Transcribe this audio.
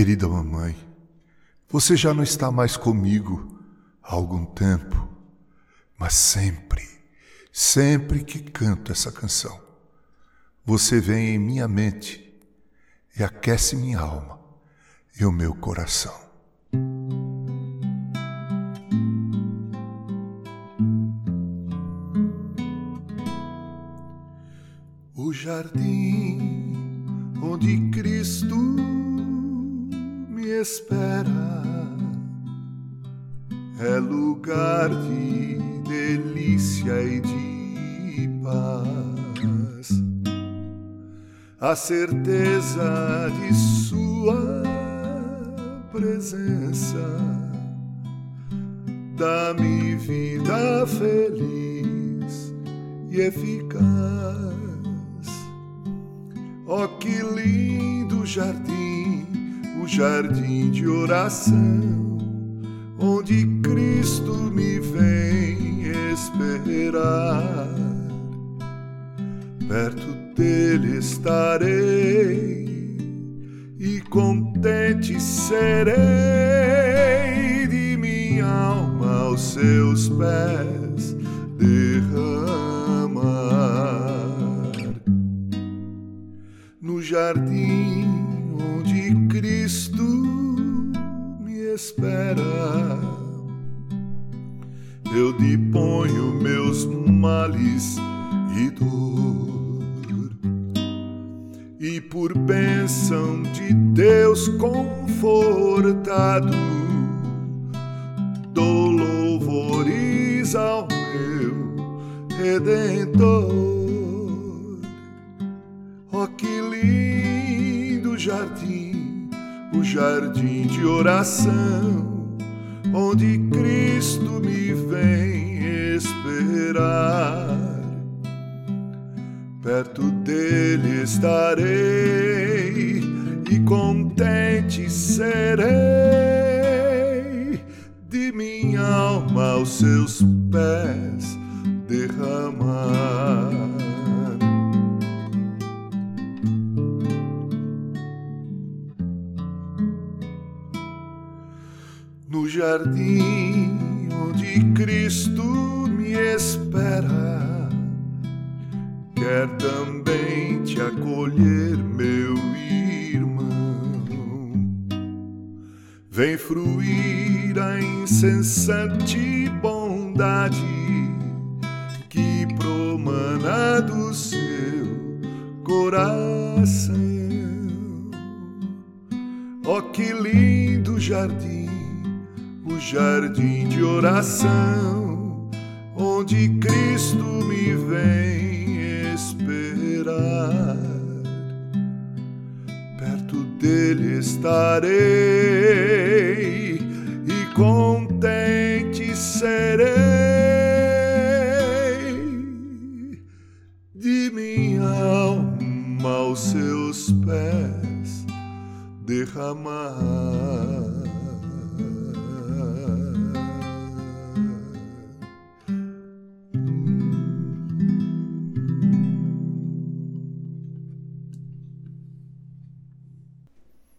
Querida mamãe, você já não está mais comigo há algum tempo, mas sempre, sempre que canto essa canção, você vem em minha mente e aquece minha alma e o meu coração. O jardim onde Cristo me espera é lugar de delícia e de paz. A certeza de Sua presença dá-me vida feliz e eficaz. Oh, que lindo jardim, o jardim de oração, onde Cristo me vem esperar. Perto dele estarei e contente serei de minha alma aos seus pés derramar no jardim espera. Eu deponho meus males e dor e por bênção de Deus confortado, dou louvores ao meu Redentor. Oh, que lindo jardim, o jardim de oração, onde Cristo me vem esperar perto dele estarei e contente serei de minha alma aos seus pés derramar. Jardim onde Cristo me espera quer também te acolher, meu irmão. Vem fruir a incessante bondade que promana do seu coração. Oh, que lindo jardim, jardim de oração, onde Cristo me vem esperar. Perto dele estarei e contente serei de minha alma aos seus pés derramar.